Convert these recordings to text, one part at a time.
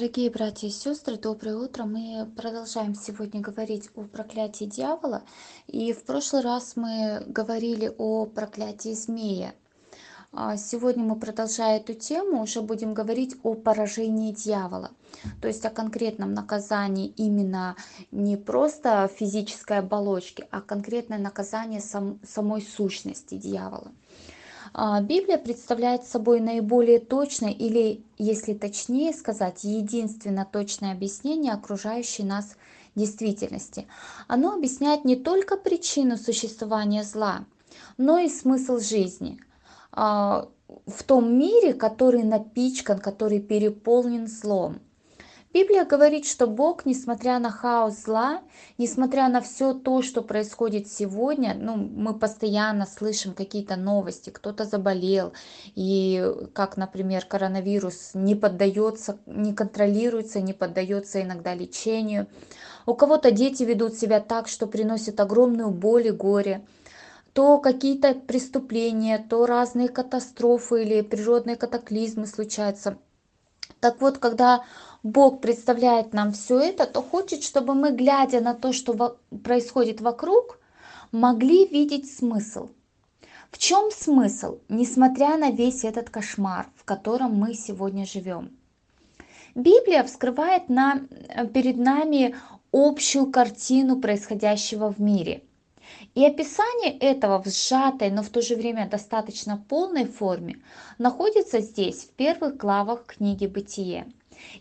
Дорогие братья и сестры, доброе утро. Мы продолжаем сегодня говорить о проклятии дьявола. И в прошлый раз мы говорили о проклятии змея. А Сегодня мы, продолжая эту тему, уже будем говорить о поражении дьявола. То есть о конкретном наказании именно не просто физической оболочки, а конкретное наказание сам- самой сущности дьявола. А, Библия представляет собой наиболее точное или, если точнее сказать, единственно точное объяснение окружающей нас действительности. Оно объясняет не только причину существования зла, но и смысл жизни а, в том мире, который напичкан, который переполнен злом. Библия говорит, что Бог, несмотря на хаос зла, несмотря на все то, что происходит сегодня, ну, мы постоянно слышим какие-то новости, кто-то заболел, и как, например, коронавирус не поддается, не контролируется, не поддается иногда лечению. У кого-то дети ведут себя так, что приносят огромную боль и горе то какие-то преступления, то разные катастрофы или природные катаклизмы случаются. Так вот, когда Бог представляет нам все это, то хочет, чтобы мы, глядя на то, что происходит вокруг, могли видеть смысл. В чем смысл, несмотря на весь этот кошмар, в котором мы сегодня живем? Библия вскрывает нам, э, перед нами общую картину происходящего в мире. И описание этого в сжатой, но в то же время достаточно полной форме находится здесь, в первых главах книги «Бытие».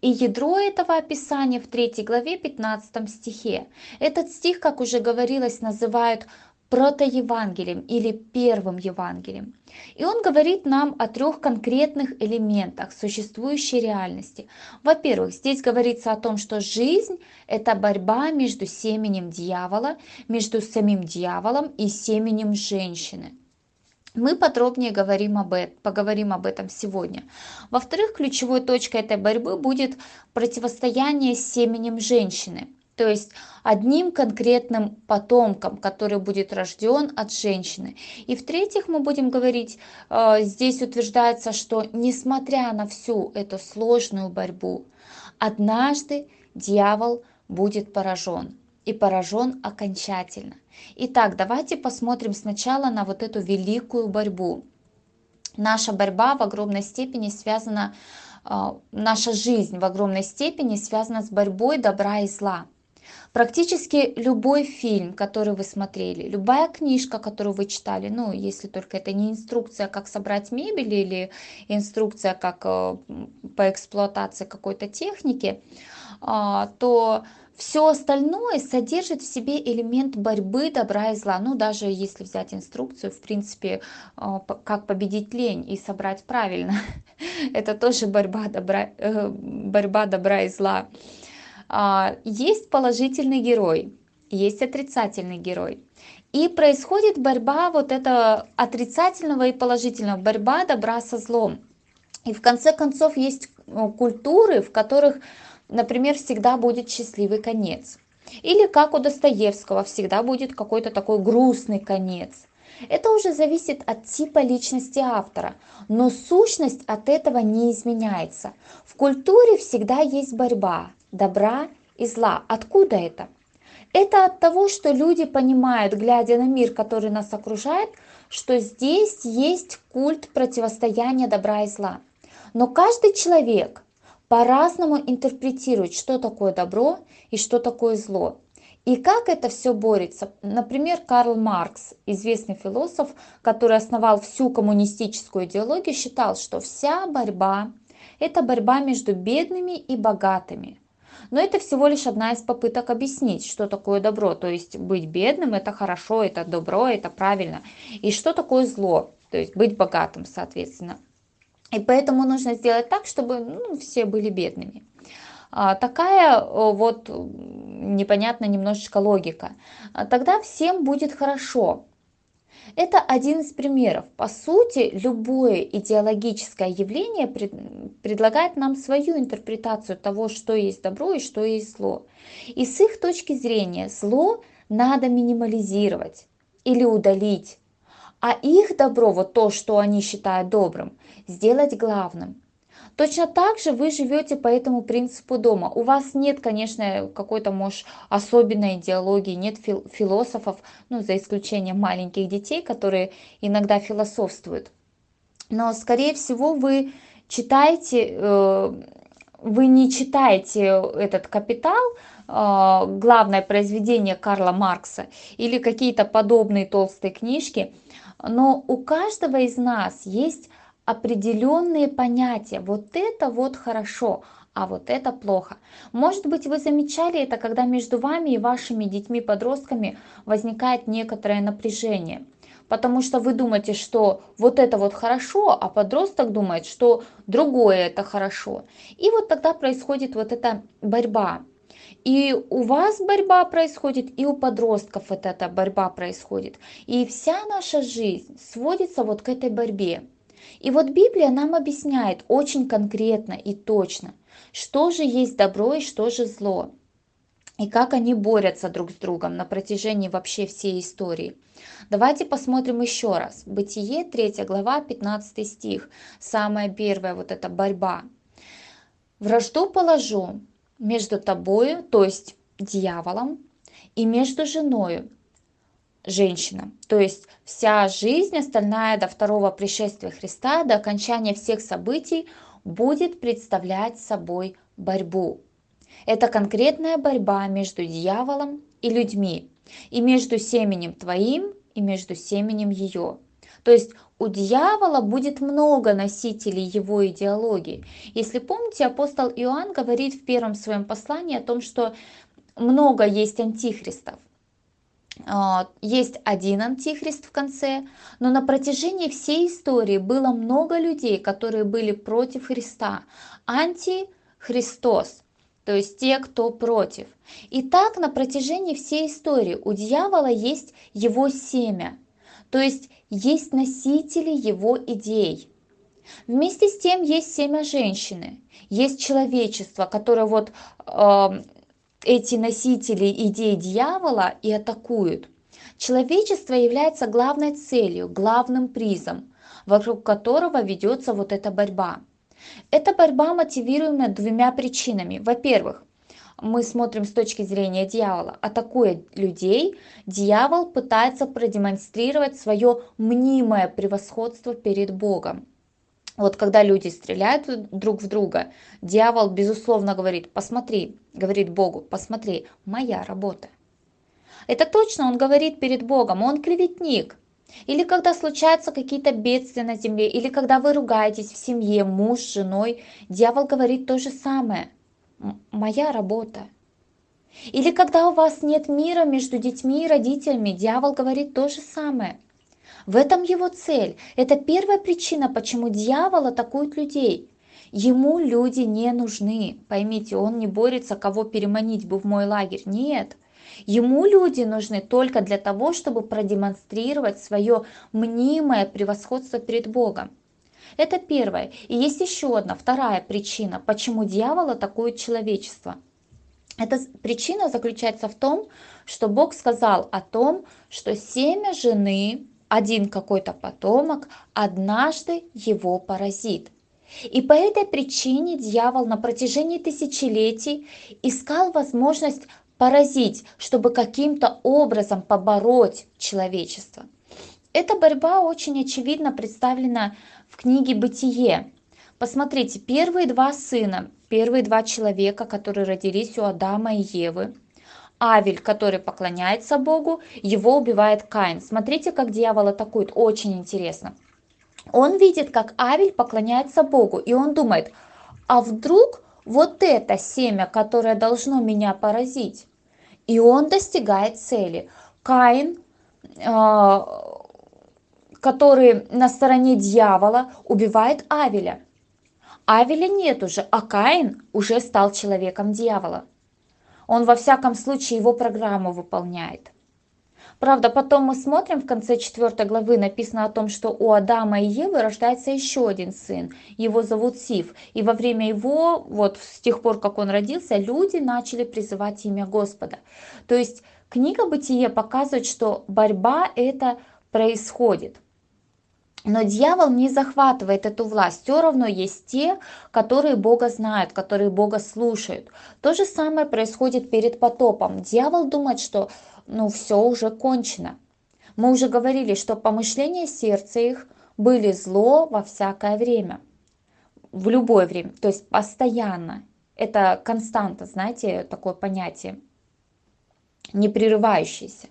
И ядро этого описания в 3 главе 15 стихе. Этот стих, как уже говорилось, называют протоевангелием или первым Евангелием. И он говорит нам о трех конкретных элементах существующей реальности. Во-первых, здесь говорится о том, что жизнь – это борьба между семенем дьявола, между самим дьяволом и семенем женщины. Мы подробнее говорим об поговорим об этом сегодня. Во-вторых, ключевой точкой этой борьбы будет противостояние с семенем женщины, то есть одним конкретным потомком, который будет рожден от женщины. И в-третьих, мы будем говорить, э, здесь утверждается, что несмотря на всю эту сложную борьбу, однажды дьявол будет поражен и поражен окончательно. Итак, давайте посмотрим сначала на вот эту великую борьбу. Наша борьба в огромной степени связана, а, наша жизнь в огромной степени связана с борьбой добра и зла. Практически любой фильм, который вы смотрели, любая книжка, которую вы читали, ну, если только это не инструкция, как собрать мебель или инструкция, как э, по эксплуатации какой-то техники, а, то все остальное содержит в себе элемент борьбы добра и зла. Ну, даже если взять инструкцию, в принципе, а, как победить лень и собрать правильно. Это тоже борьба добра, э, борьба добра и зла. А, есть положительный герой, есть отрицательный герой. И происходит борьба вот этого отрицательного и положительного, борьба добра со злом. И в конце концов есть э, культуры, в которых например, всегда будет счастливый конец. Или как у Достоевского, всегда будет какой-то такой грустный конец. Это уже зависит от типа личности автора, но сущность от этого не изменяется. В культуре всегда есть борьба добра и зла. Откуда это? Это от того, что люди понимают, глядя на мир, который нас окружает, что здесь есть культ противостояния добра и зла. Но каждый человек по-разному интерпретируют, что такое добро и что такое зло. И как это все борется? Например, Карл Маркс, известный философ, который основал всю коммунистическую идеологию, считал, что вся борьба – это борьба между бедными и богатыми. Но это всего лишь одна из попыток объяснить, что такое добро. То есть быть бедным – это хорошо, это добро, это правильно. И что такое зло, то есть быть богатым, соответственно. И поэтому нужно сделать так, чтобы ну, все были бедными. А, такая вот непонятная немножечко логика. А тогда всем будет хорошо. Это один из примеров. По сути, любое идеологическое явление пред, предлагает нам свою интерпретацию того, что есть добро и что есть зло. И с их точки зрения зло надо минимализировать или удалить, а их добро, вот то, что они считают добрым, сделать главным. Точно так же вы живете по этому принципу дома. У вас нет, конечно, какой-то, может, особенной идеологии, нет фил философов, ну, за исключением маленьких детей, которые иногда философствуют. Но, скорее всего, вы читаете, э, вы не читаете этот «Капитал», э, главное произведение Карла Маркса или какие-то подобные толстые книжки, но у каждого из нас есть определенные понятия. Вот это вот хорошо, а вот это плохо. Может быть, вы замечали это, когда между вами и вашими детьми-подростками возникает некоторое напряжение. Потому что вы думаете, что вот это вот хорошо, а подросток думает, что другое это хорошо. И вот тогда происходит вот эта борьба. И у вас борьба происходит, и у подростков вот эта борьба происходит. И вся наша жизнь сводится вот к этой борьбе. И вот Библия нам объясняет очень конкретно и точно, что же есть добро и что же зло, и как они борются друг с другом на протяжении вообще всей истории. Давайте посмотрим еще раз. Бытие, 3 глава, 15 стих. Самая первая вот эта борьба. «Вражду положу между тобою, то есть дьяволом, и между женою, женщина. То есть вся жизнь остальная до второго пришествия Христа, до окончания всех событий будет представлять собой борьбу. Это конкретная борьба между дьяволом и людьми, и между семенем твоим, и между семенем ее. То есть у дьявола будет много носителей его идеологии. Если помните, апостол Иоанн говорит в первом своем послании о том, что много есть антихристов. А, есть один антихрист в конце, но на протяжении всей истории было много людей, которые были против Христа. Антихристос, то есть те, кто против. И так на протяжении всей истории у дьявола есть его семя, то есть есть носители его идей. Вместе с тем есть семя женщины, есть человечество, которое вот э, эти носители идей дьявола и атакуют. Человечество является главной целью, главным призом, вокруг которого ведется вот эта борьба. Эта борьба мотивируема двумя причинами. Во-первых, мы смотрим с точки зрения дьявола. Атакуя людей, дьявол пытается продемонстрировать свое мнимое превосходство перед Богом. Вот когда люди стреляют друг в друга, дьявол, безусловно, говорит, посмотри, говорит Богу, посмотри, моя работа. Это точно он говорит перед Богом, он клеветник. Или когда случаются какие-то бедствия на земле, или когда вы ругаетесь в семье, муж с женой, дьявол говорит то же самое. Моя работа. Или когда у вас нет мира между детьми и родителями, дьявол говорит то же самое. В этом его цель. Это первая причина, почему дьявол атакует людей. Ему люди не нужны. Поймите, он не борется, кого переманить бы в мой лагерь. Нет. Ему люди нужны только для того, чтобы продемонстрировать свое мнимое превосходство перед Богом. Это первое. И есть еще одна, вторая причина, почему дьявол атакует человечество. Эта причина заключается в том, что Бог сказал о том, что семя жены один какой-то потомок однажды его поразит. И по этой причине дьявол на протяжении тысячелетий искал возможность поразить, чтобы каким-то образом побороть человечество. Эта борьба очень очевидно представлена в книге «Бытие». Посмотрите, первые два сына, первые два человека, которые родились у Адама и Евы, Авель, который поклоняется Богу, его убивает Каин. Смотрите, как дьявол атакует, очень интересно. Он видит, как Авель поклоняется Богу, и он думает, а вдруг вот это семя, которое должно меня поразить? И он достигает цели. Каин, а, который на стороне дьявола, убивает Авеля. Авеля нет уже, а Каин уже стал человеком дьявола. Он во всяком случае его программу выполняет. Правда, потом мы смотрим, в конце 4 главы написано о том, что у Адама и Евы рождается еще один сын. Его зовут Сив. И во время его, вот с тех пор, как он родился, люди начали призывать имя Господа. То есть книга Бытие показывает, что борьба это происходит. Но дьявол не захватывает эту власть. Все равно есть те, которые Бога знают, которые Бога слушают. То же самое происходит перед потопом. Дьявол думает, что ну все уже кончено. Мы уже говорили, что помышления сердца их были зло во всякое время. В любое время, то есть постоянно. Это константа, знаете, такое понятие. Не прерывающееся.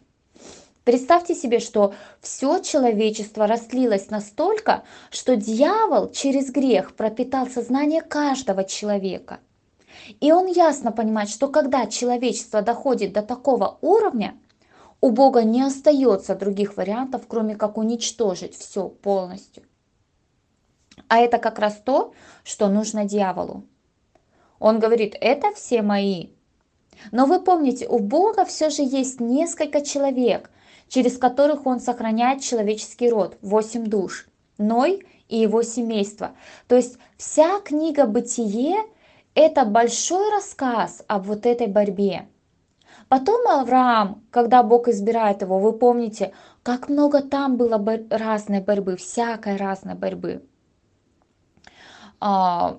Представьте себе, что все человечество растлилось настолько, что дьявол через грех пропитал сознание каждого человека. И он ясно понимает, что когда человечество доходит до такого уровня, у Бога не остается других вариантов, кроме как уничтожить все полностью. А это как раз то, что нужно дьяволу. Он говорит, это все мои. Но вы помните, у Бога все же есть несколько человек, через которых он сохраняет человеческий род, восемь душ, Ной и его семейство. То есть вся книга «Бытие» – это большой рассказ об вот этой борьбе. Потом Авраам, когда Бог избирает его, вы помните, как много там было разной борьбы, всякой разной борьбы. А,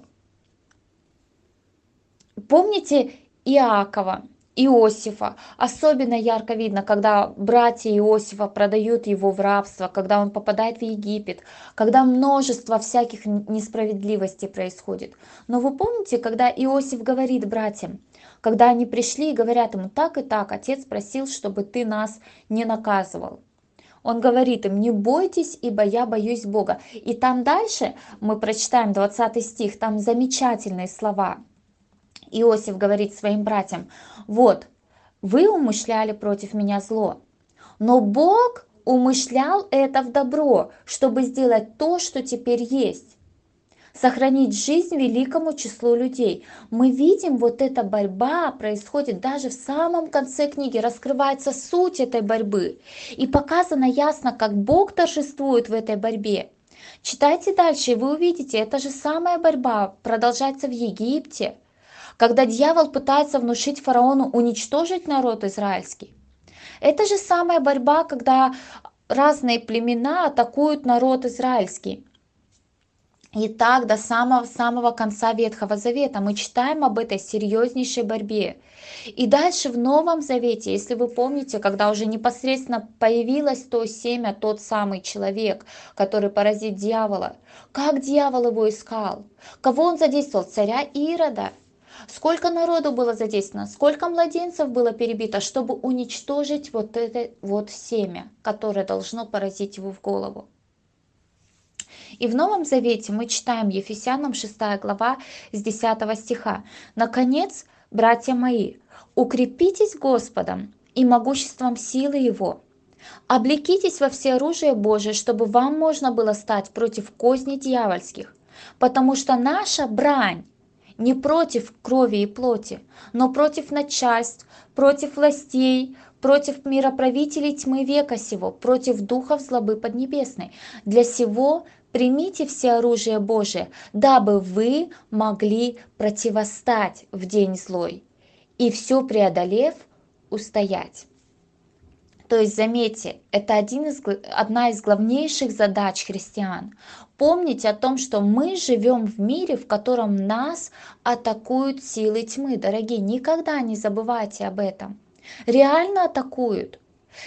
помните Иакова, Иосифа. Особенно ярко видно, когда братья Иосифа продают его в рабство, когда он попадает в Египет, когда множество всяких несправедливостей происходит. Но вы помните, когда Иосиф говорит братьям, когда они пришли и говорят ему так и так, отец просил, чтобы ты нас не наказывал. Он говорит им, не бойтесь, ибо я боюсь Бога. И там дальше мы прочитаем 20 стих, там замечательные слова – Иосиф говорит своим братьям, вот, вы умышляли против меня зло, но Бог умышлял это в добро, чтобы сделать то, что теперь есть. Сохранить жизнь великому числу людей. Мы видим, вот эта борьба происходит даже в самом конце книги, раскрывается суть этой борьбы. И показано ясно, как Бог торжествует в этой борьбе. Читайте дальше, и вы увидите, эта же самая борьба продолжается в Египте, когда дьявол пытается внушить фараону уничтожить народ израильский. Это же самая борьба, когда разные племена атакуют народ израильский. И так до самого-самого конца Ветхого Завета мы читаем об этой серьезнейшей борьбе. И дальше в Новом Завете, если вы помните, когда уже непосредственно появилось то семя, тот самый человек, который поразит дьявола, как дьявол его искал? Кого он задействовал? Царя Ирода – Сколько народу было задействовано, сколько младенцев было перебито, чтобы уничтожить вот это вот семя, которое должно поразить его в голову. И в Новом Завете мы читаем Ефесянам 6 глава с 10 стиха. «Наконец, братья мои, укрепитесь Господом и могуществом силы Его, облекитесь во все оружие Божие, чтобы вам можно было стать против козней дьявольских, потому что наша брань не против крови и плоти, но против начальств, против властей, против мироправителей тьмы века сего, против духов злобы поднебесной. Для сего примите все оружие Божие, дабы вы могли противостать в день злой, и все преодолев, устоять. То есть, заметьте, это один из, одна из главнейших задач христиан Помните о том, что мы живем в мире, в котором нас атакуют силы тьмы. Дорогие, никогда не забывайте об этом. Реально атакуют.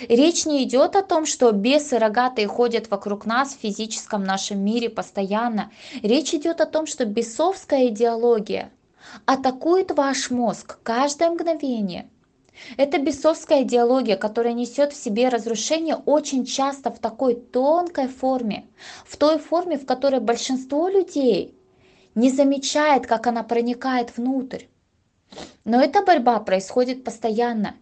Речь не идет о том, что бесы рогатые ходят вокруг нас в физическом нашем мире постоянно. Речь идет о том, что бесовская идеология атакует ваш мозг каждое мгновение – это бесовская идеология, которая несет в себе разрушение очень часто в такой тонкой форме, в той форме, в которой большинство людей не замечает, как она проникает внутрь. Но эта борьба происходит постоянно.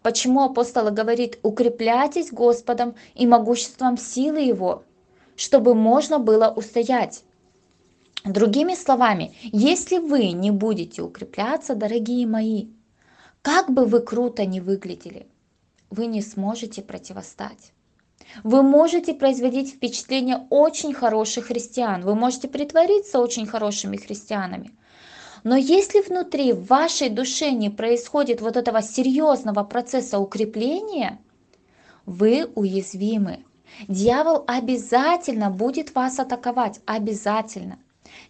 Почему апостол говорит, укрепляйтесь Господом и могуществом силы Его, чтобы можно было устоять. Другими словами, если вы не будете укрепляться, дорогие мои, как бы вы круто ни выглядели, вы не сможете противостать. Вы можете производить впечатление очень хороших христиан, вы можете притвориться очень хорошими христианами. Но если внутри в вашей душе не происходит вот этого серьезного процесса укрепления, вы уязвимы, Дьявол обязательно будет вас атаковать, обязательно.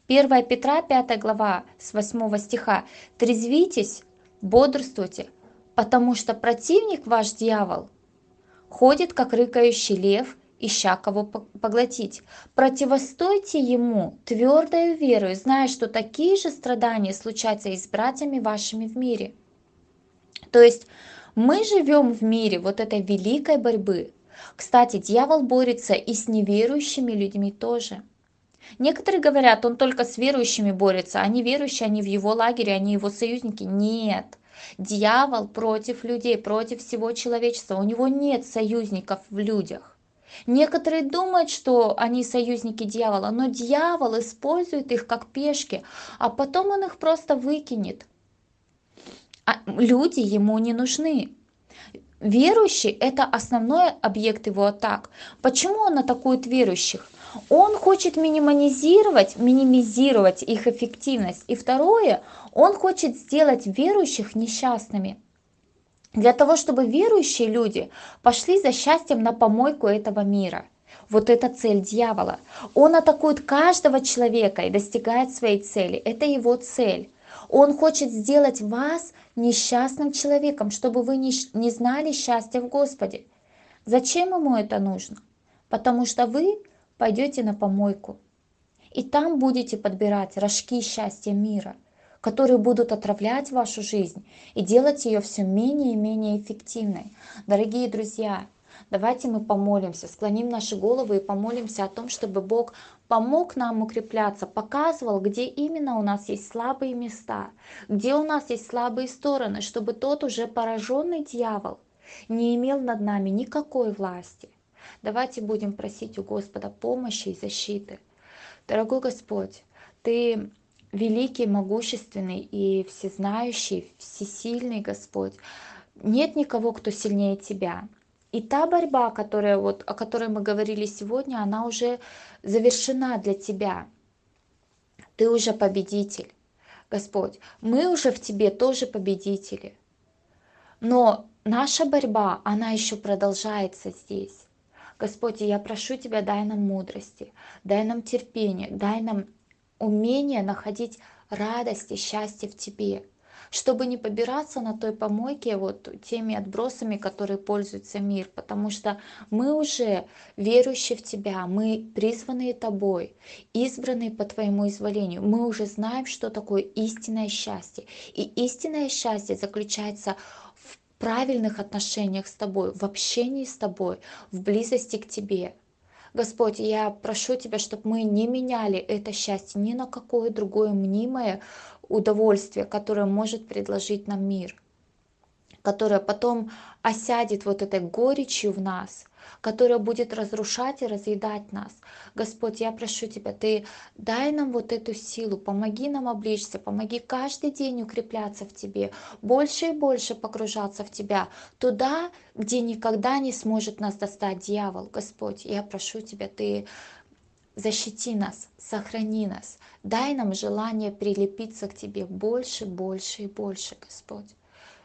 1 Петра, 5 глава, с 8 стиха. «Трезвитесь, бодрствуйте, потому что противник ваш дьявол ходит, как рыкающий лев, ища кого поглотить. Противостойте ему твердою верою, зная, что такие же страдания случаются и с братьями вашими в мире». То есть мы живем в мире вот этой великой борьбы. Кстати, дьявол борется и с неверующими людьми тоже. Некоторые говорят, он только с верующими борется, они верующие, они в его лагере, они его союзники. Нет. Дьявол против людей, против всего человечества. У него нет союзников в людях. Некоторые думают, что они союзники дьявола, но дьявол использует их как пешки, а потом он их просто выкинет. А люди ему не нужны. Верующий – это основной объект его атак. Почему он атакует верующих? Он хочет минимизировать, минимизировать их эффективность. И второе, он хочет сделать верующих несчастными. Для того, чтобы верующие люди пошли за счастьем на помойку этого мира. Вот это цель дьявола. Он атакует каждого человека и достигает своей цели. Это его цель. Он хочет сделать вас несчастным человеком, чтобы вы не, не знали счастья в Господе. Зачем ему это нужно? Потому что вы пойдете на помойку. И там будете подбирать рожки счастья мира, которые будут отравлять вашу жизнь и делать ее все менее и менее эффективной. Дорогие друзья, давайте мы помолимся, склоним наши головы и помолимся о том, чтобы Бог помог нам укрепляться, показывал, где именно у нас есть слабые места, где у нас есть слабые стороны, чтобы тот уже пораженный дьявол не имел над нами никакой власти. Давайте будем просить у Господа помощи и защиты. Дорогой Господь, Ты великий, могущественный и всезнающий, всесильный Господь. Нет никого, кто сильнее Тебя. И та борьба, которая, вот, о которой мы говорили сегодня, она уже завершена для Тебя. Ты уже победитель, Господь. Мы уже в Тебе тоже победители. Но наша борьба, она еще продолжается здесь. Господь, я прошу Тебя, дай нам мудрости, дай нам терпение, дай нам умение находить радость и счастье в Тебе, чтобы не побираться на той помойке вот теми отбросами, которые пользуется мир, потому что мы уже верующие в Тебя, мы призванные Тобой, избранные по Твоему изволению, мы уже знаем, что такое истинное счастье. И истинное счастье заключается правильных отношениях с Тобой, в общении с Тобой, в близости к Тебе. Господь, я прошу Тебя, чтобы мы не меняли это счастье ни на какое другое мнимое удовольствие, которое может предложить нам мир, которое потом осядет вот этой горечью в нас, которая будет разрушать и разъедать нас. Господь, я прошу Тебя, Ты дай нам вот эту силу, помоги нам обличься, помоги каждый день укрепляться в Тебе, больше и больше погружаться в Тебя, туда, где никогда не сможет нас достать дьявол. Господь, я прошу Тебя, Ты защити нас, сохрани нас, дай нам желание прилепиться к Тебе больше, больше и больше, Господь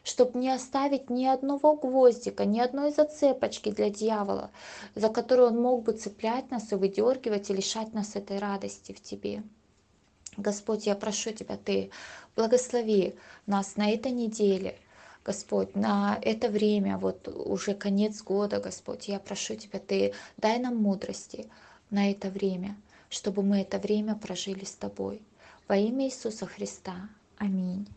чтобы не оставить ни одного гвоздика, ни одной зацепочки для дьявола, за которую он мог бы цеплять нас и выдергивать и лишать нас этой радости в Тебе. Господь, я прошу Тебя, Ты благослови нас на этой неделе, Господь, на это время, вот уже конец года, Господь, я прошу Тебя, Ты дай нам мудрости на это время, чтобы мы это время прожили с Тобой. Во имя Иисуса Христа. Аминь.